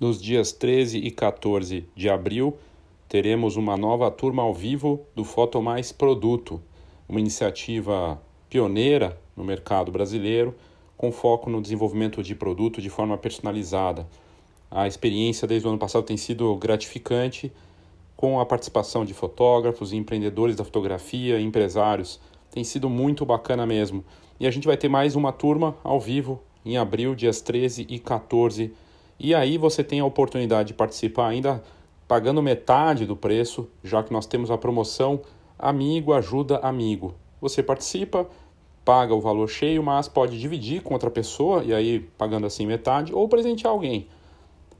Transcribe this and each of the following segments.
Nos dias 13 e 14 de abril, teremos uma nova turma ao vivo do Foto Mais Produto, uma iniciativa pioneira no mercado brasileiro, com foco no desenvolvimento de produto de forma personalizada. A experiência desde o ano passado tem sido gratificante, com a participação de fotógrafos, empreendedores da fotografia, empresários. Tem sido muito bacana mesmo. E a gente vai ter mais uma turma ao vivo em abril, dias 13 e 14 e aí você tem a oportunidade de participar ainda pagando metade do preço, já que nós temos a promoção Amigo Ajuda Amigo. Você participa, paga o valor cheio, mas pode dividir com outra pessoa e aí pagando assim metade ou presentear alguém.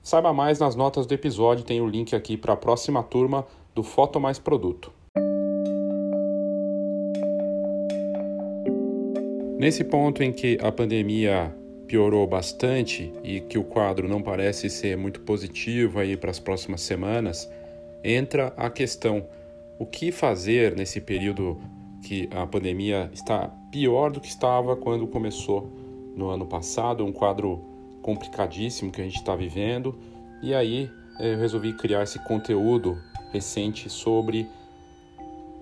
Saiba mais nas notas do episódio, tem o link aqui para a próxima turma do Foto Mais Produto. Nesse ponto em que a pandemia piorou bastante e que o quadro não parece ser muito positivo aí para as próximas semanas, entra a questão: o que fazer nesse período que a pandemia está pior do que estava quando começou no ano passado, um quadro complicadíssimo que a gente está vivendo. E aí eu resolvi criar esse conteúdo recente sobre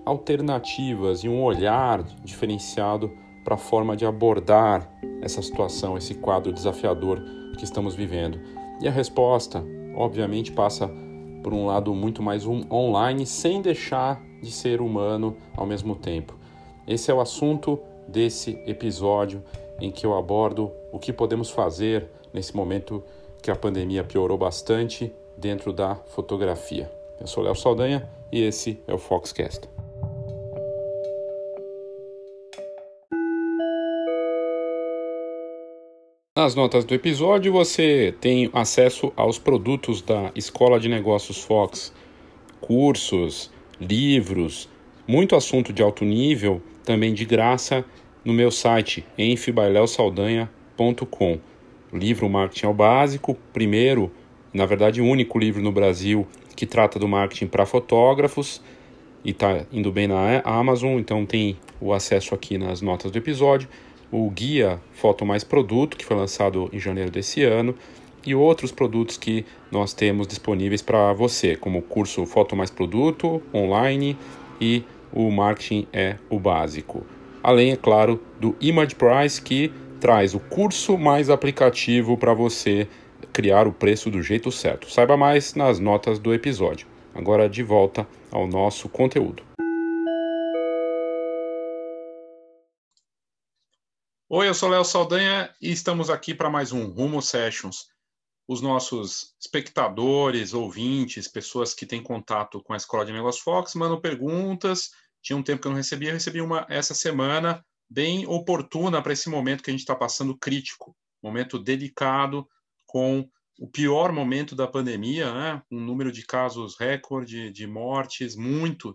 alternativas e um olhar diferenciado para a forma de abordar essa situação, esse quadro desafiador que estamos vivendo? E a resposta, obviamente, passa por um lado muito mais um online, sem deixar de ser humano ao mesmo tempo. Esse é o assunto desse episódio em que eu abordo o que podemos fazer nesse momento que a pandemia piorou bastante dentro da fotografia. Eu sou Léo Saldanha e esse é o Foxcast. Nas notas do episódio você tem acesso aos produtos da Escola de Negócios Fox, cursos, livros, muito assunto de alto nível, também de graça no meu site enfibaileosaldanha.com. Livro Marketing ao Básico, primeiro, na verdade, único livro no Brasil que trata do marketing para fotógrafos e está indo bem na Amazon, então tem o acesso aqui nas notas do episódio o guia Foto Mais Produto, que foi lançado em janeiro desse ano, e outros produtos que nós temos disponíveis para você, como o curso Foto Mais Produto online e o Marketing é o Básico. Além, é claro, do Image Price, que traz o curso mais aplicativo para você criar o preço do jeito certo. Saiba mais nas notas do episódio. Agora de volta ao nosso conteúdo. Oi, eu sou Léo Saldanha e estamos aqui para mais um Rumo Sessions. Os nossos espectadores, ouvintes, pessoas que têm contato com a Escola de Negócios Fox mandam perguntas. Tinha um tempo que eu não recebia, eu recebi uma essa semana, bem oportuna para esse momento que a gente está passando crítico, momento delicado, com o pior momento da pandemia, né? um número de casos recorde, de mortes, muito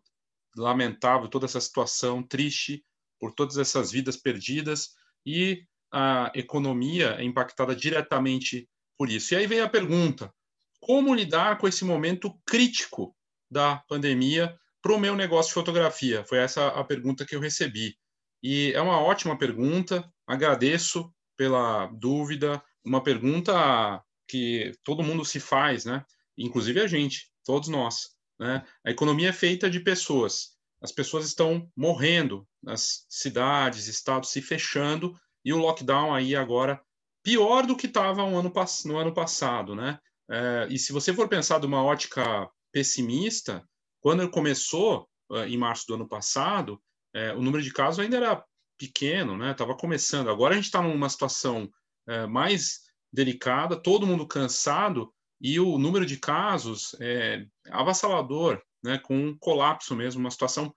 lamentável, toda essa situação triste por todas essas vidas perdidas e a economia é impactada diretamente por isso. E aí vem a pergunta: como lidar com esse momento crítico da pandemia para o meu negócio de fotografia? Foi essa a pergunta que eu recebi. E é uma ótima pergunta, agradeço pela dúvida, uma pergunta que todo mundo se faz, né? Inclusive a gente, todos nós. Né? A economia é feita de pessoas as pessoas estão morrendo, as cidades, estados se fechando e o lockdown aí agora pior do que estava um ano, no ano passado, né? É, e se você for pensar de uma ótica pessimista, quando ele começou uh, em março do ano passado, é, o número de casos ainda era pequeno, né? Estava começando. Agora a gente está numa situação é, mais delicada, todo mundo cansado e o número de casos é avassalador né, com um colapso mesmo, uma situação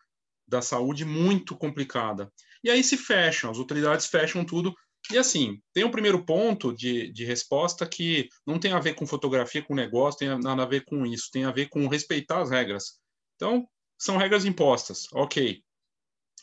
da saúde muito complicada. E aí se fecham, as autoridades fecham tudo. E assim, tem um primeiro ponto de, de resposta que não tem a ver com fotografia, com negócio, tem nada a ver com isso, tem a ver com respeitar as regras. Então, são regras impostas, ok.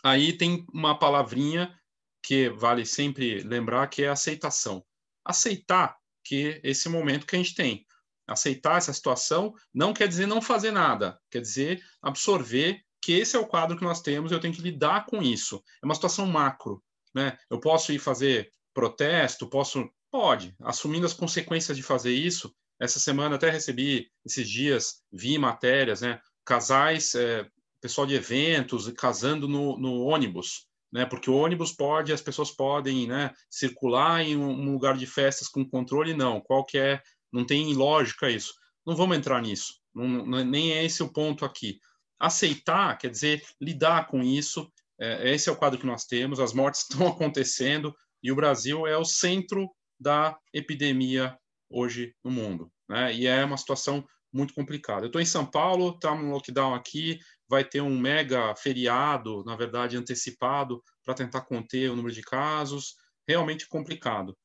Aí tem uma palavrinha que vale sempre lembrar, que é aceitação. Aceitar que esse momento que a gente tem aceitar essa situação não quer dizer não fazer nada, quer dizer absorver que esse é o quadro que nós temos e eu tenho que lidar com isso. É uma situação macro, né? Eu posso ir fazer protesto, posso, pode, assumindo as consequências de fazer isso, Essa semana até recebi, esses dias, vi matérias, né? Casais, é, pessoal de eventos, casando no, no ônibus, né? Porque o ônibus pode, as pessoas podem, né? Circular em um lugar de festas com controle, não. Qual que é? Não tem lógica isso. Não vamos entrar nisso. Não, nem é esse o ponto aqui. Aceitar, quer dizer, lidar com isso. É, esse é o quadro que nós temos. As mortes estão acontecendo e o Brasil é o centro da epidemia hoje no mundo, né? E é uma situação muito complicada. Eu estou em São Paulo, está no lockdown aqui, vai ter um mega feriado, na verdade, antecipado, para tentar conter o número de casos. Realmente complicado.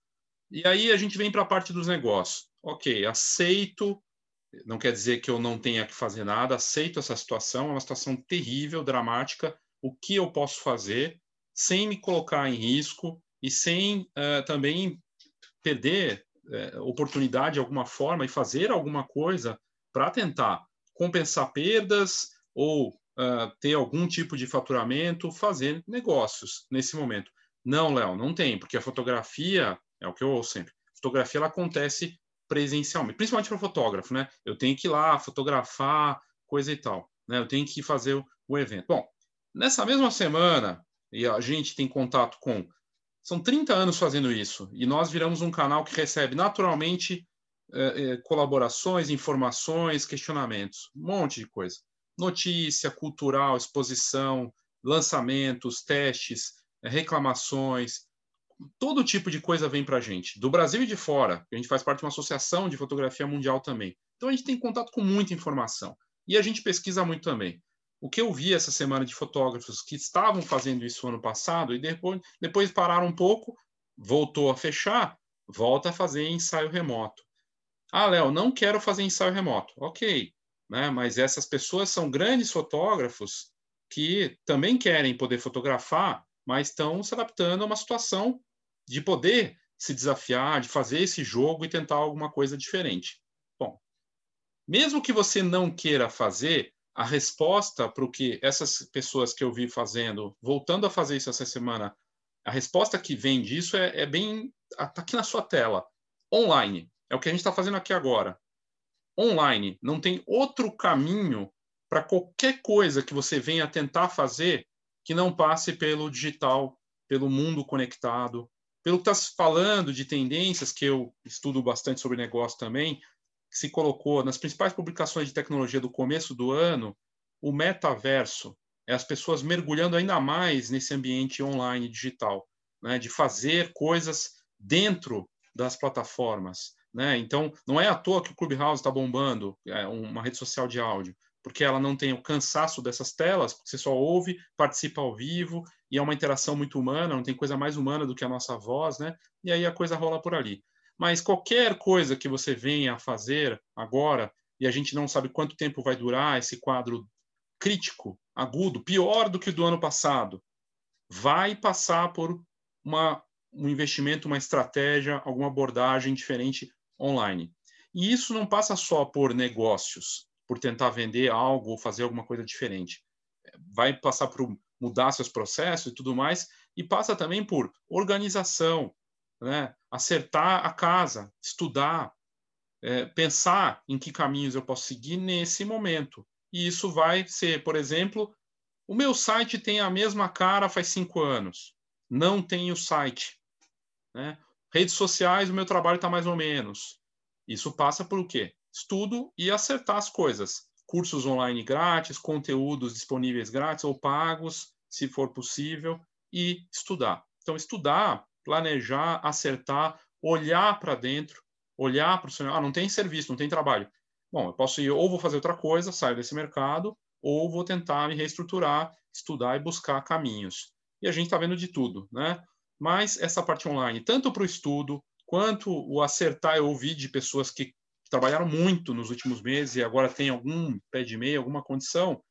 E aí a gente vem para a parte dos negócios. Ok, aceito, não quer dizer que eu não tenha que fazer nada, aceito essa situação, é uma situação terrível, dramática. O que eu posso fazer sem me colocar em risco e sem uh, também perder uh, oportunidade de alguma forma e fazer alguma coisa para tentar compensar perdas ou uh, ter algum tipo de faturamento, fazer negócios nesse momento. Não, Léo, não tem, porque a fotografia, é o que eu ouço sempre, a fotografia ela acontece presencialmente, principalmente para fotógrafo, né? Eu tenho que ir lá fotografar, coisa e tal, né? Eu tenho que fazer o, evento. Bom, nessa mesma semana, e a gente tem contato com são 30 anos fazendo isso e nós viramos um canal que recebe naturalmente é, é, colaborações, informações, questionamentos, um monte de coisa. Notícia, cultural, exposição, lançamentos, testes, é, reclamações, todo tipo de coisa vem para a gente, do Brasil e de fora. A gente faz parte de uma associação de fotografia mundial também. Então a gente tem contato com muita informação e a gente pesquisa muito também. O que eu vi essa semana de fotógrafos que estavam fazendo isso ano passado e depois, depois pararam um pouco, voltou a fechar, volta a fazer ensaio remoto. Ah, Léo, não quero fazer ensaio remoto. Ok, né? mas essas pessoas são grandes fotógrafos que também querem poder fotografar, mas estão se adaptando a uma situação de poder se desafiar, de fazer esse jogo e tentar alguma coisa diferente. Bom, mesmo que você não queira fazer, a resposta para o que essas pessoas que eu vi fazendo, voltando a fazer isso essa semana, a resposta que vem disso é, é bem. Está aqui na sua tela. Online. É o que a gente está fazendo aqui agora. Online. Não tem outro caminho para qualquer coisa que você venha tentar fazer que não passe pelo digital, pelo mundo conectado, pelo que está falando de tendências, que eu estudo bastante sobre negócio também, que se colocou nas principais publicações de tecnologia do começo do ano, o metaverso é as pessoas mergulhando ainda mais nesse ambiente online digital, né, de fazer coisas dentro das plataformas. Né? Então, não é à toa que o Clubhouse está bombando, é uma rede social de áudio, porque ela não tem o cansaço dessas telas, porque você só ouve, participa ao vivo, e é uma interação muito humana, não tem coisa mais humana do que a nossa voz, né? e aí a coisa rola por ali. Mas qualquer coisa que você venha a fazer agora, e a gente não sabe quanto tempo vai durar esse quadro crítico, agudo, pior do que o do ano passado, vai passar por uma, um investimento, uma estratégia, alguma abordagem diferente online. E isso não passa só por negócios, por tentar vender algo ou fazer alguma coisa diferente. Vai passar por mudar seus processos e tudo mais, e passa também por organização, né? acertar a casa, estudar, é, pensar em que caminhos eu posso seguir nesse momento. E isso vai ser, por exemplo, o meu site tem a mesma cara faz cinco anos, não tem o site. Né? Redes sociais, o meu trabalho está mais ou menos. Isso passa por o quê? Estudo e acertar as coisas. Cursos online grátis, conteúdos disponíveis grátis ou pagos, se for possível, e estudar. Então, estudar planejar, acertar, olhar para dentro, olhar para o seu. Ah, não tem serviço, não tem trabalho. Bom, eu posso ir, ou vou fazer outra coisa, sair desse mercado, ou vou tentar me reestruturar, estudar e buscar caminhos. E a gente está vendo de tudo, né? Mas essa parte online, tanto para o estudo, quanto o acertar, eu ouvi de pessoas que trabalharam muito nos últimos meses e agora tem algum pé de meia, alguma condição,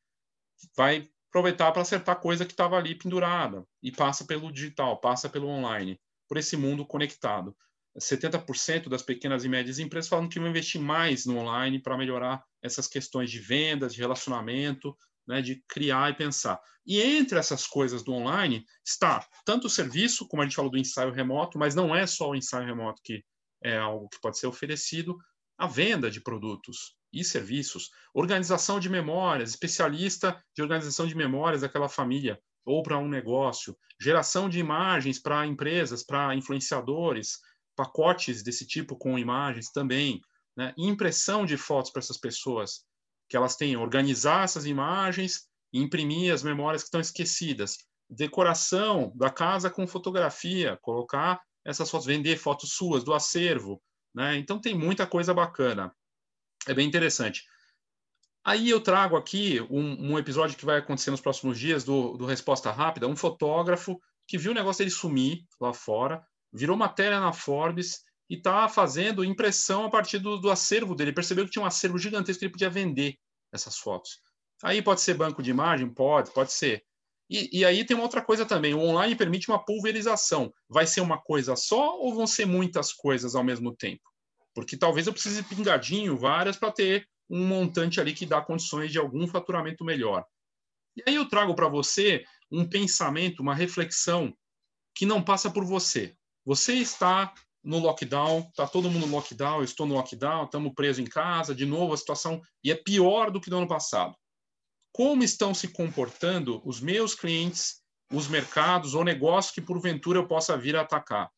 vai aproveitar para acertar coisa que estava ali pendurada e passa pelo digital, passa pelo online por esse mundo conectado. 70% das pequenas e médias empresas falam que vão investir mais no online para melhorar essas questões de vendas, de relacionamento, né, de criar e pensar. E entre essas coisas do online está tanto o serviço, como a gente falou do ensaio remoto, mas não é só o ensaio remoto que é algo que pode ser oferecido, a venda de produtos e serviços, organização de memórias, especialista de organização de memórias daquela família ou para um negócio, geração de imagens para empresas, para influenciadores, pacotes desse tipo com imagens também, né? impressão de fotos para essas pessoas, que elas tenham, organizar essas imagens e imprimir as memórias que estão esquecidas, decoração da casa com fotografia, colocar essas fotos, vender fotos suas do acervo, né? Então tem muita coisa bacana. É bem interessante. Aí eu trago aqui um, um, episódio que vai acontecer nos próximos dias do, do Resposta Rápida, um fotógrafo que viu o negócio dele sumir lá fora, virou matéria na Forbes e está fazendo impressão a partir do, do, acervo dele. Percebeu que tinha um acervo gigantesco que ele podia vender essas fotos. Aí pode ser banco de imagem? Pode, pode ser. E, e, aí tem uma outra coisa também. O online permite uma pulverização. Vai ser uma coisa só ou vão ser muitas coisas ao mesmo tempo? Porque talvez eu precise pingadinho, várias, para ter um montante ali que dá condições de algum faturamento melhor. E aí eu trago para você um pensamento, uma reflexão que não passa por você. Você está no lockdown, está todo mundo no lockdown, eu estou no lockdown, estamos presos em casa, de novo a situação, e é pior do que no ano passado como estão se comportando os meus clientes, os mercados ou negócios que porventura eu possa vir a atacar.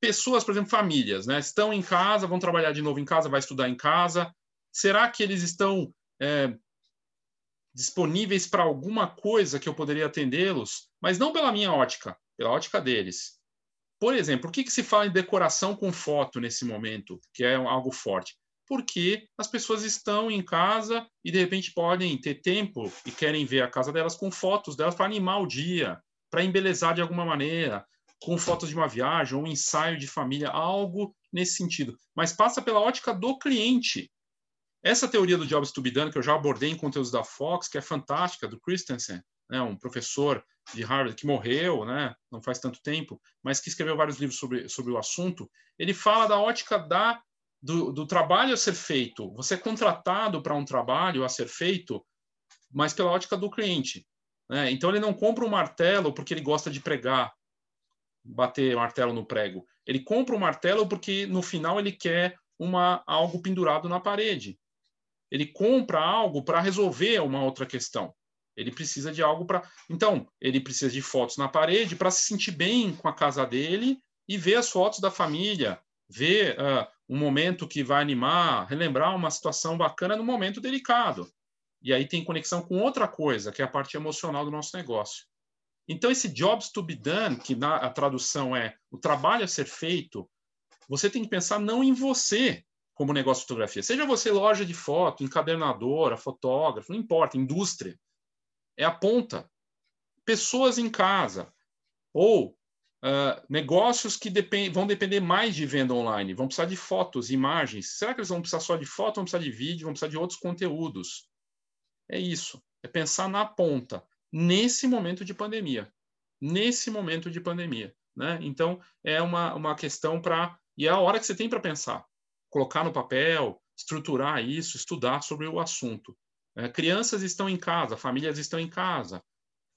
Pessoas, por exemplo, famílias, né? Estão em casa, vão trabalhar de novo em casa, vai estudar em casa. Será que eles estão é, disponíveis para alguma coisa que eu poderia atendê-los, mas não pela minha ótica, pela ótica deles? Por exemplo, por que, que se fala em decoração com foto nesse momento, que é algo forte? Porque as pessoas estão em casa e de repente podem ter tempo e querem ver a casa delas com fotos delas para animar o dia, para embelezar de alguma maneira, com fotos de uma viagem, um ensaio de família, algo nesse sentido. Mas passa pela ótica do cliente. Essa teoria do Jobs to be done, que eu já abordei em conteúdos da Fox, que é fantástica, do Christensen, né, um professor de Harvard que morreu, né, não faz tanto tempo, mas que escreveu vários livros sobre, sobre o assunto, ele fala da ótica da do, do trabalho a ser feito, você é contratado para um trabalho a ser feito, mas pela ótica do cliente. Né? Então, ele não compra um martelo porque ele gosta de pregar, bater martelo no prego. Ele compra um martelo porque, no final, ele quer uma, algo pendurado na parede. Ele compra algo para resolver uma outra questão. Ele precisa de algo para. Então, ele precisa de fotos na parede para se sentir bem com a casa dele e ver as fotos da família, ver uh, um momento que vai animar, relembrar uma situação bacana no momento delicado. E aí tem conexão com outra coisa, que é a parte emocional do nosso negócio. Então, esse jobs to be done, que na, a tradução é o trabalho a ser feito, você tem que pensar não em você como negócio de fotografia. Seja você loja de foto, encadernadora, fotógrafo, não importa, indústria. É a ponta. Pessoas em casa. Ou Uh, negócios que depend vão depender mais de venda online, vão precisar de fotos, imagens. Será que eles vão precisar só de foto, vão precisar de vídeo, vão precisar de outros conteúdos? É isso. É pensar na ponta, nesse momento de pandemia. Nesse momento de pandemia. Né? Então, é uma, uma questão para. E é a hora que você tem para pensar. Colocar no papel, estruturar isso, estudar sobre o assunto. É, crianças estão em casa, famílias estão em casa,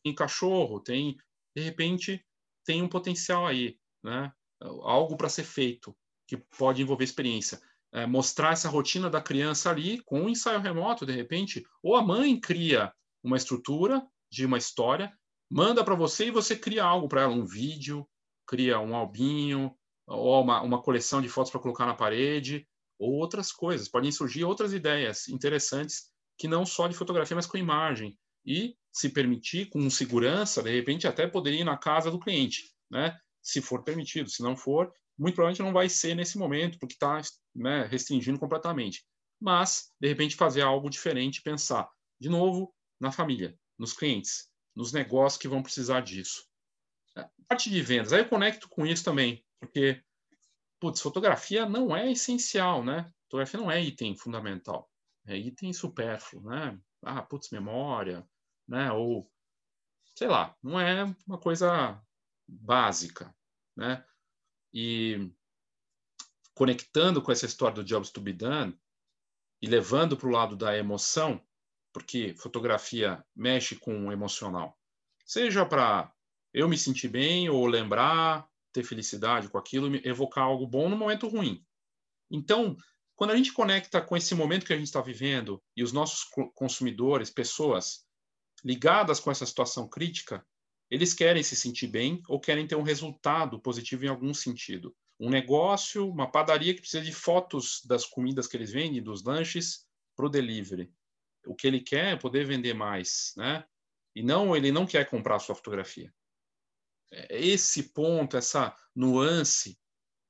tem cachorro, tem, de repente, tem um potencial aí, né? algo para ser feito, que pode envolver experiência. É, mostrar essa rotina da criança ali com um ensaio remoto, de repente, ou a mãe cria uma estrutura de uma história, manda para você e você cria algo para ela, um vídeo, cria um albinho, ou uma, uma coleção de fotos para colocar na parede, ou outras coisas. Podem surgir outras ideias interessantes que não só de fotografia, mas com imagem e, se permitir, com segurança, de repente até poderia ir na casa do cliente, né? se for permitido. Se não for, muito provavelmente não vai ser nesse momento, porque está né, restringindo completamente. Mas, de repente, fazer algo diferente, pensar, de novo, na família, nos clientes, nos negócios que vão precisar disso. Parte de vendas, aí eu conecto com isso também, porque, putz, fotografia não é essencial, né? Fotografia não é item fundamental, é item supérfluo, né? Ah, putz, memória, né? Ou sei lá, não é uma coisa básica, né? E conectando com essa história do Jobs to be done e levando para o lado da emoção, porque fotografia mexe com o emocional, seja para eu me sentir bem ou lembrar, ter felicidade com aquilo, evocar algo bom no momento ruim. Então, quando a gente conecta com esse momento que a gente está vivendo e os nossos consumidores, pessoas ligadas com essa situação crítica, eles querem se sentir bem ou querem ter um resultado positivo em algum sentido. Um negócio, uma padaria que precisa de fotos das comidas que eles vendem, dos lanches, para o delivery. O que ele quer é poder vender mais, né? E não, ele não quer comprar a sua fotografia. É, esse ponto, essa nuance,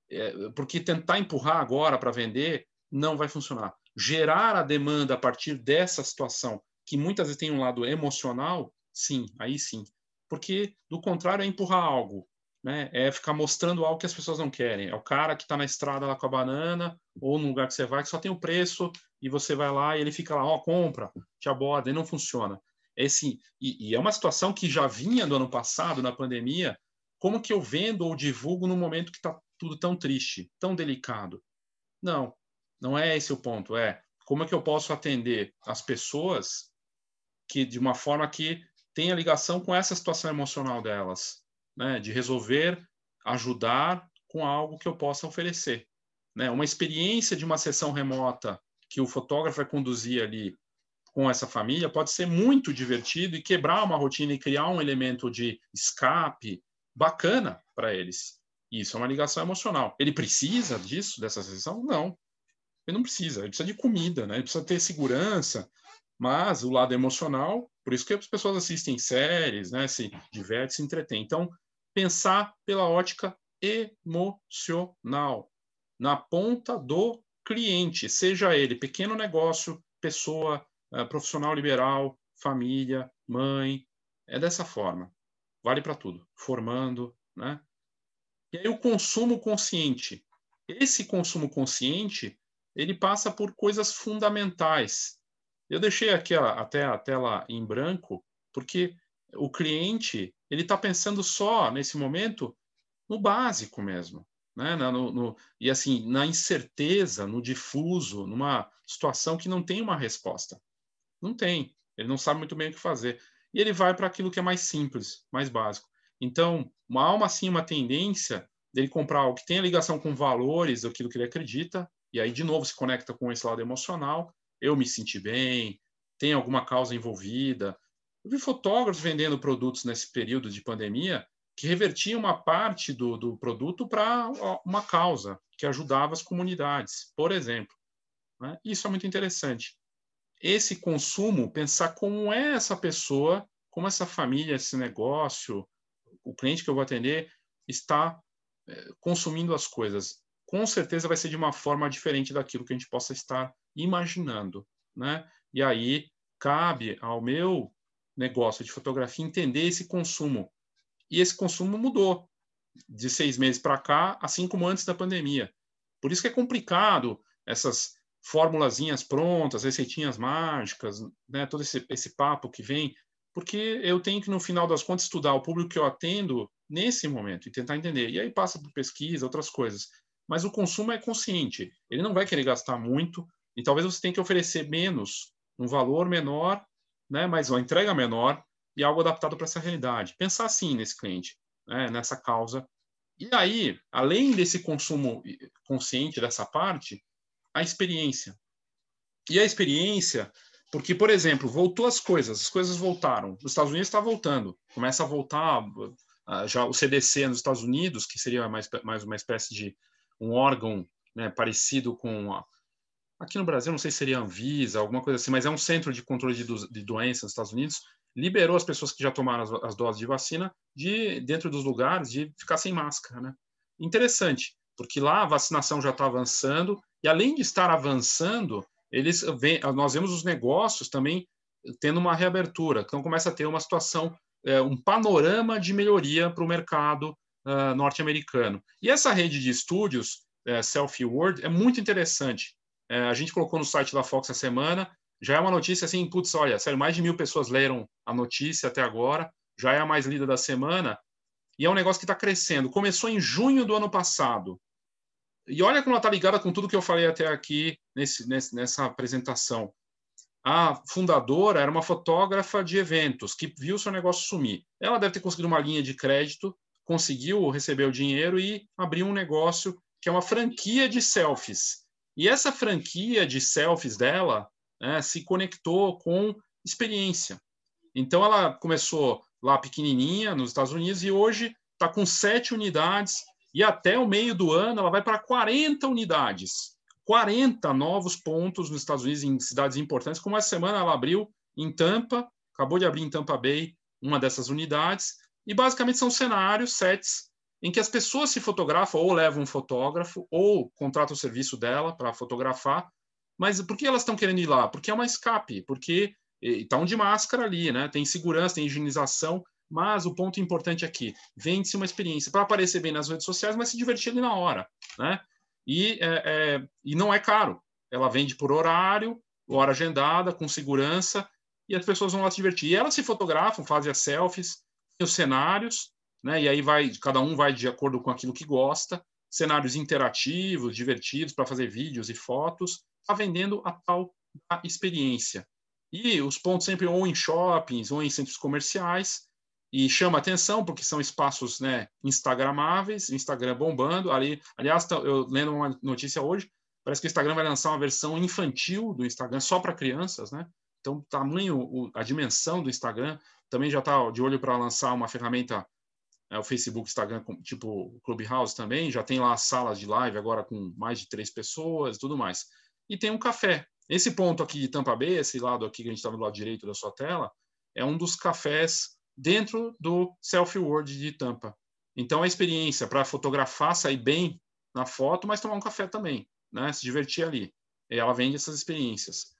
é, porque tentar empurrar agora para vender não vai funcionar. Gerar a demanda a partir dessa situação, que muitas vezes tem um lado emocional, sim, aí sim. Porque, do contrário, é empurrar algo. Né? É ficar mostrando algo que as pessoas não querem. É o cara que está na estrada lá com a banana, ou no lugar que você vai, que só tem o preço, e você vai lá e ele fica lá, ó, oh, compra, te aborda, e não funciona. Esse, e, e, é uma situação que já vinha do ano passado, na pandemia, como que eu vendo ou divulgo no momento que está tudo tão triste, tão delicado? Não, não é esse o ponto. É como é que eu posso atender as pessoas que de uma forma que tenha ligação com essa situação emocional delas, né? De resolver, ajudar com algo que eu possa oferecer, né? Uma experiência de uma sessão remota que o fotógrafo vai conduzir ali com essa família pode ser muito divertido e quebrar uma rotina e criar um elemento de escape bacana para eles. Isso é uma ligação emocional. Ele precisa disso, dessa sessão? Não. Ele não precisa. Ele precisa de comida, né? Ele precisa ter segurança. Mas o lado emocional, por isso que as pessoas assistem séries, né? Se divertem, se entretêm. Então, pensar pela ótica emocional, na ponta do cliente, seja ele pequeno negócio, pessoa, uh, profissional liberal, família, mãe, é dessa forma. Vale para tudo, formando, né? E aí o consumo consciente. Esse consumo consciente, ele passa por coisas fundamentais. Eu deixei aqui a, até a tela em branco, porque o cliente ele está pensando só nesse momento no básico mesmo né? No, no, e assim, na incerteza, no difuso, numa situação que não tem uma resposta. Não tem. Ele não sabe muito bem o que fazer. E ele vai para aquilo que é mais simples, mais básico. Então, uma alma assim, uma tendência dele comprar algo que tenha ligação com valores, aquilo que ele acredita, e aí de novo se conecta com esse lado emocional. Eu me senti bem, tem alguma causa envolvida. Eu vi fotógrafos vendendo produtos nesse período de pandemia que revertia uma parte do, do produto para uma causa que ajudava as comunidades, por exemplo. Né? Isso é muito interessante. Esse consumo, pensar como é essa pessoa, como essa família, esse negócio, o cliente que eu vou atender está é, consumindo as coisas. Com certeza vai ser de uma forma diferente daquilo que a gente possa estar imaginando, né? E aí cabe ao meu negócio de fotografia entender esse consumo, e esse consumo mudou de seis meses para cá, assim como antes da pandemia. Por isso que é complicado essas formulazinhas prontas, receitinhas mágicas, né, todo esse, esse papo que vem, porque eu tenho que, no final das contas, estudar o público que eu atendo nesse momento e tentar entender. E aí passa por pesquisa, outras coisas. Mas o consumo é consciente. Ele não vai querer gastar muito e talvez você tenha que oferecer menos, um valor menor, né, mas uma entrega menor, e algo adaptado para essa realidade. Pensar assim nesse cliente, né, nessa causa. E aí, além desse consumo consciente dessa parte, a experiência. E a experiência, porque, por exemplo, voltou as coisas, as coisas voltaram. Os Estados Unidos está voltando, começa a voltar uh, já o CDC nos Estados Unidos, que seria mais, mais uma espécie de um órgão né, parecido com a, aqui no Brasil, não sei se seria Anvisa, alguma coisa assim, mas é um centro de controle de, do, de doenças nos Estados Unidos, liberou as pessoas que já tomaram as, as, doses de vacina de dentro dos lugares de ficar sem máscara, né? Interessante, porque lá a vacinação já está avançando e além de estar avançando, eles vem, nós vemos os negócios também tendo uma reabertura, então começa a ter uma situação, é, um panorama de melhoria para o mercado uh, norte-americano. E essa rede de estúdios, é, Selfie World, é muito interessante. É, a gente colocou no site da Fox essa semana, já é uma notícia assim, putz, olha, sério, mais de mil pessoas leram a notícia até agora, já é a mais lida da semana, e é um negócio que está crescendo. Começou em junho do ano passado. E olha como ela está ligada com tudo que eu falei até aqui nesse, nesse, nessa apresentação. A fundadora era uma fotógrafa de eventos que viu seu negócio sumir. Ela deve ter conseguido uma linha de crédito, conseguiu receber o dinheiro e abriu um negócio que é uma franquia de selfies. E essa franquia de selfies dela né, se conectou com experiência. Então, ela começou lá pequenininha, nos Estados Unidos, e hoje está com sete unidades, e até o meio do ano ela vai para 40 unidades. 40 novos pontos nos Estados Unidos, em cidades importantes. Como essa semana ela abriu em Tampa, acabou de abrir em Tampa Bay uma dessas unidades, e basicamente são cenários, sets, em que as pessoas se fotografam ou levam um fotógrafo ou contratam o serviço dela para fotografar. Mas por que elas estão querendo ir lá? Porque é uma escape, porque estão de máscara ali, né? Tem segurança, tem higienização, mas o ponto importante aqui, vende-se uma experiência para aparecer bem nas redes sociais, mas se divertir ali na hora, né? E, é, é, e não é caro. Ela vende por horário, hora agendada, com segurança, e as pessoas vão lá se divertir. E elas se fotografam, fazem as selfies, os cenários, né? E aí vai, cada um vai de acordo com aquilo que gosta, cenários interativos, divertidos para fazer vídeos e fotos, está vendendo a tal experiência. E os pontos sempre ou em shoppings ou em centros comerciais, e chama atenção porque são espaços né, instagramáveis, o Instagram bombando. Ali, aliás, tá, eu lendo uma notícia hoje, parece que o Instagram vai lançar uma versão infantil do Instagram só para crianças, né? Então, o tamanho, a dimensão do Instagram também já está de olho para lançar uma ferramenta, é, o Facebook, Instagram, tipo Clubhouse também, já tem lá salas de live agora com mais de três pessoas e tudo mais. E tem um café. Esse ponto aqui de Tampa Bay, esse lado aqui que a gente está no lado direito da sua tela, é um dos cafés dentro do Selfie World de Tampa. Então, a experiência para fotografar, sair bem na foto, mas tomar um café também, né? se divertir ali. E ela vende essas experiências.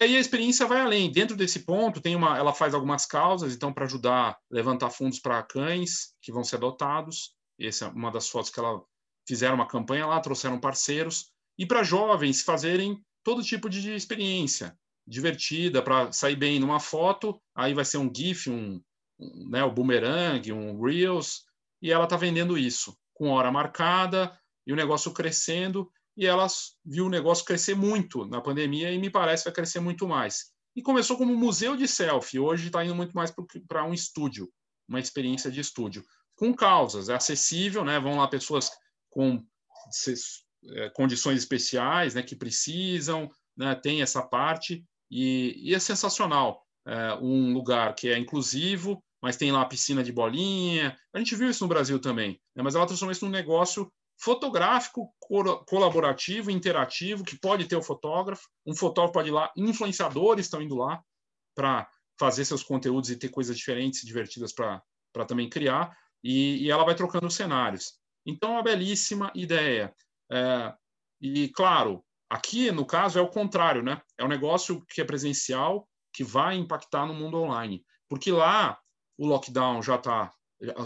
E aí a experiência vai além. Dentro desse ponto, tem uma, ela faz algumas causas, então, para ajudar a levantar fundos para cães que vão ser adotados. Essa é uma das fotos que ela fizeram uma campanha lá, trouxeram parceiros. E para jovens fazerem todo tipo de experiência divertida, para sair bem numa foto. Aí vai ser um GIF, um, um né, o boomerang, um Reels. E ela está vendendo isso, com hora marcada e o negócio crescendo e ela viu o negócio crescer muito na pandemia e me parece vai crescer muito mais. E começou como museu de selfie, hoje está indo muito mais para um estúdio, uma experiência de estúdio, com causas, é acessível, né? vão lá pessoas com é, condições especiais, né, que precisam, né, tem essa parte, e, e é sensacional. É um lugar que é inclusivo, mas tem lá a piscina de bolinha. A gente viu isso no Brasil também, né, mas ela transformou isso num negócio fotográfico, colaborativo, interativo, que pode ter o fotógrafo, um fotógrafo pode ir lá, influenciadores estão indo lá para fazer seus conteúdos e ter coisas diferentes e divertidas para também criar, e, e, ela vai trocando cenários. Então, é uma belíssima ideia. É, e, claro, aqui, no caso, é o contrário, né? É um negócio que é presencial, que vai impactar no mundo online. Porque lá, o lockdown já está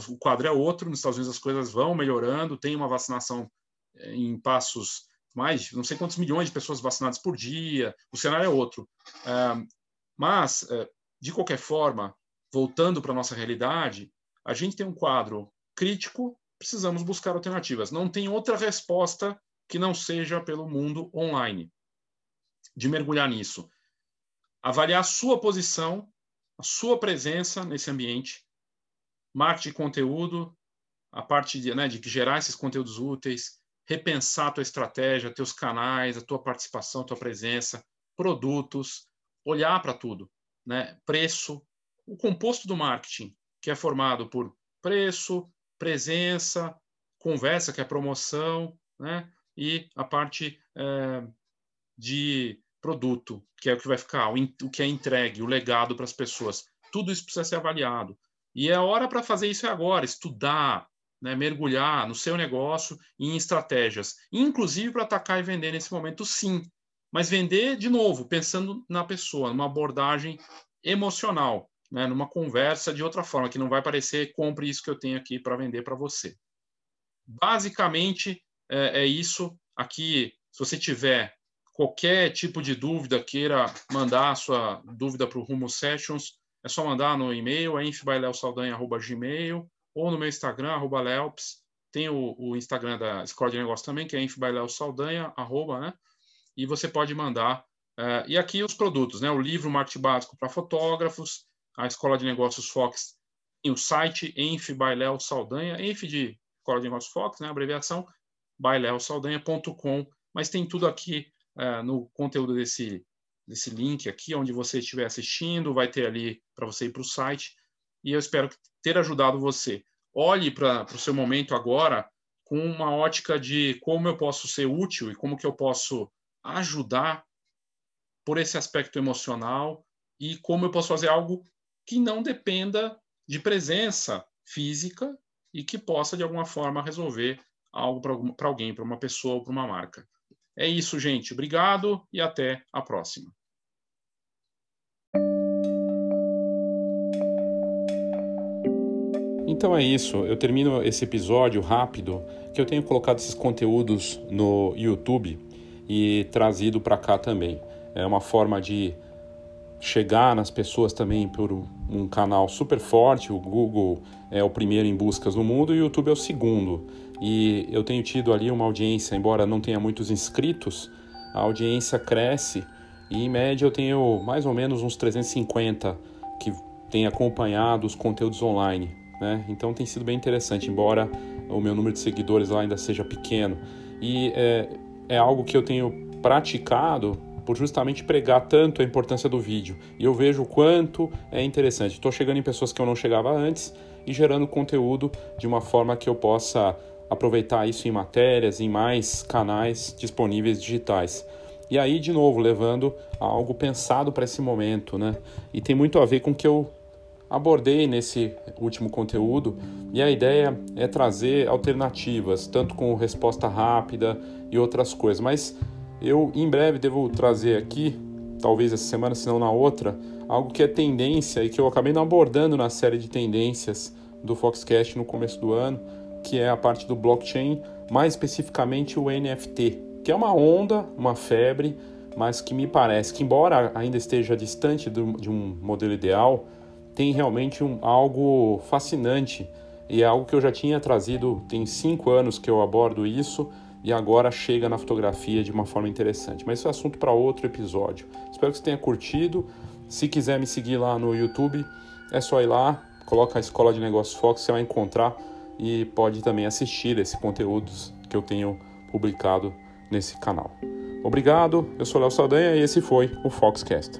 o quadro é outro, nos Estados Unidos as coisas vão melhorando, tem uma vacinação eh, em passos mais, não sei quantos milhões de pessoas vacinadas por dia, o cenário é outro. Mas, é, de qualquer forma, voltando para a nossa realidade, a gente tem um quadro crítico, precisamos buscar alternativas. Não tem outra resposta que não seja pelo mundo online, de mergulhar nisso. Avaliar a sua posição, a sua presença nesse ambiente, marketing de conteúdo, a parte de, né, de gerar esses conteúdos úteis, repensar a tua estratégia, teus canais, a tua participação, a tua presença, produtos, olhar para tudo, né? Preço, o composto do marketing, que é formado por preço, presença, conversa, que é promoção, né? E a parte é, de produto, que é o que vai ficar, o, que é entregue, o legado para as pessoas. Tudo isso precisa ser avaliado. E a hora para fazer isso é agora, estudar, né, mergulhar no seu negócio e em estratégias, inclusive para atacar e vender nesse momento, sim. Mas vender, de novo, pensando na pessoa, numa abordagem emocional, né, numa conversa de outra forma, que não vai parecer compre isso que eu tenho aqui para vender para você. Basicamente, é, é isso. Aqui, se você tiver qualquer tipo de dúvida, queira mandar a sua dúvida para o Rumo Sessions, é só mandar no e-mail, é ou no meu Instagram, arroba Leops. Tem o, o, Instagram da Escola de Negócios também, que é infbaileosaldanha, arroba, né? E você pode mandar. Uh, e aqui os produtos, né? O livro Marketing Básico para Fotógrafos, a Escola de Negócios Fox e o site Enf Enf de Escola de Negócios Fox, né? abreviação, baileosaldanha.com. mas tem tudo aqui é, no conteúdo desse, desse link aqui, onde você estiver assistindo, vai ter ali para você ir para o site, e eu espero ter ajudado você. Olhe para o seu momento agora com uma ótica de como eu posso ser útil e como que eu posso ajudar por esse aspecto emocional e como eu posso fazer algo que não dependa de presença física e que possa, de alguma forma, resolver algo para alguém, para uma pessoa ou para uma marca. É isso, gente. Obrigado e até a próxima. Então é isso, eu termino esse episódio rápido, que eu tenho colocado esses conteúdos no YouTube e trazido para cá também. É uma forma de chegar nas pessoas também por um canal super forte. O Google é o primeiro em buscas no mundo e o YouTube é o segundo. E eu tenho tido ali uma audiência, embora não tenha muitos inscritos, a audiência cresce e em média eu tenho mais ou menos uns 350 que têm acompanhado os conteúdos online. Né? Então tem sido bem interessante, embora o meu número de seguidores lá ainda seja pequeno. E é, é algo que eu tenho praticado por justamente pregar tanto a importância do vídeo. E eu vejo o quanto é interessante. Estou chegando em pessoas que eu não chegava antes e gerando conteúdo de uma forma que eu possa aproveitar isso em matérias, em mais canais disponíveis digitais. E aí, de novo, levando algo pensado para esse momento, né? E tem muito a ver com o que eu abordei nesse último conteúdo. E a ideia é trazer alternativas, tanto com resposta rápida e outras coisas. Mas eu em breve devo trazer aqui, talvez essa semana, se não na outra, algo que é tendência e que eu acabei não abordando na série de tendências do Foxcast no começo do ano, que é a parte do blockchain, mais especificamente o NFT, que é uma onda, uma febre, mas que me parece que, embora ainda esteja distante do, de um modelo ideal, tem realmente um, algo fascinante e é algo que eu já tinha trazido, tem cinco anos que eu abordo isso e agora chega na fotografia de uma forma interessante. Mas isso é assunto para outro episódio. Espero que você tenha curtido. Se quiser me seguir lá no YouTube, é só ir lá, coloca a Escola de Negócios Fox, você vai encontrar e pode também assistir esses conteúdos que eu tenho publicado nesse canal. Obrigado, eu sou Léo Saldanha e esse foi o Foxcast.